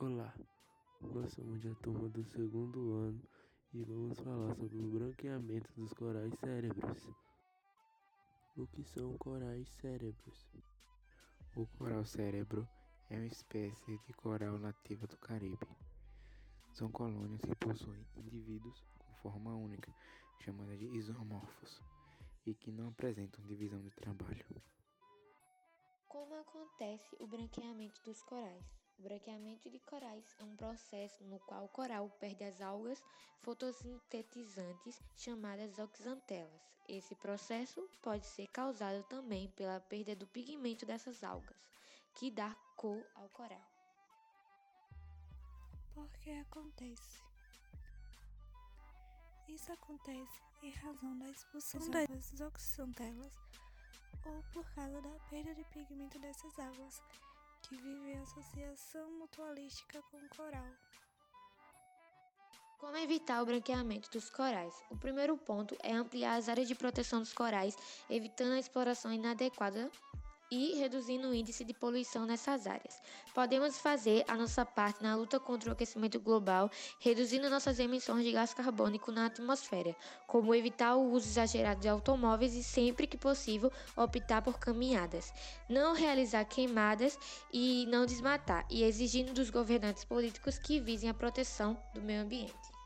Olá, nós somos da turma do segundo ano e vamos falar sobre o branqueamento dos corais cérebros. O que são corais cérebros? O coral cérebro é uma espécie de coral nativa do Caribe. São colônias que possuem indivíduos com forma única, chamada de isomorfos, e que não apresentam divisão de trabalho. Como acontece o branqueamento dos corais? O branqueamento de corais é um processo no qual o coral perde as algas fotossintetizantes chamadas zooxantelas. Esse processo pode ser causado também pela perda do pigmento dessas algas, que dá cor ao coral. Por que acontece? Isso acontece em razão da expulsão das zooxantelas ou por causa da perda de pigmento dessas águas, que vivem em associação mutualística com o coral. Como evitar o branqueamento dos corais? O primeiro ponto é ampliar as áreas de proteção dos corais, evitando a exploração inadequada e reduzindo o índice de poluição nessas áreas. Podemos fazer a nossa parte na luta contra o aquecimento global, reduzindo nossas emissões de gás carbônico na atmosfera, como evitar o uso exagerado de automóveis e, sempre que possível, optar por caminhadas, não realizar queimadas e não desmatar, e exigindo dos governantes políticos que visem a proteção do meio ambiente.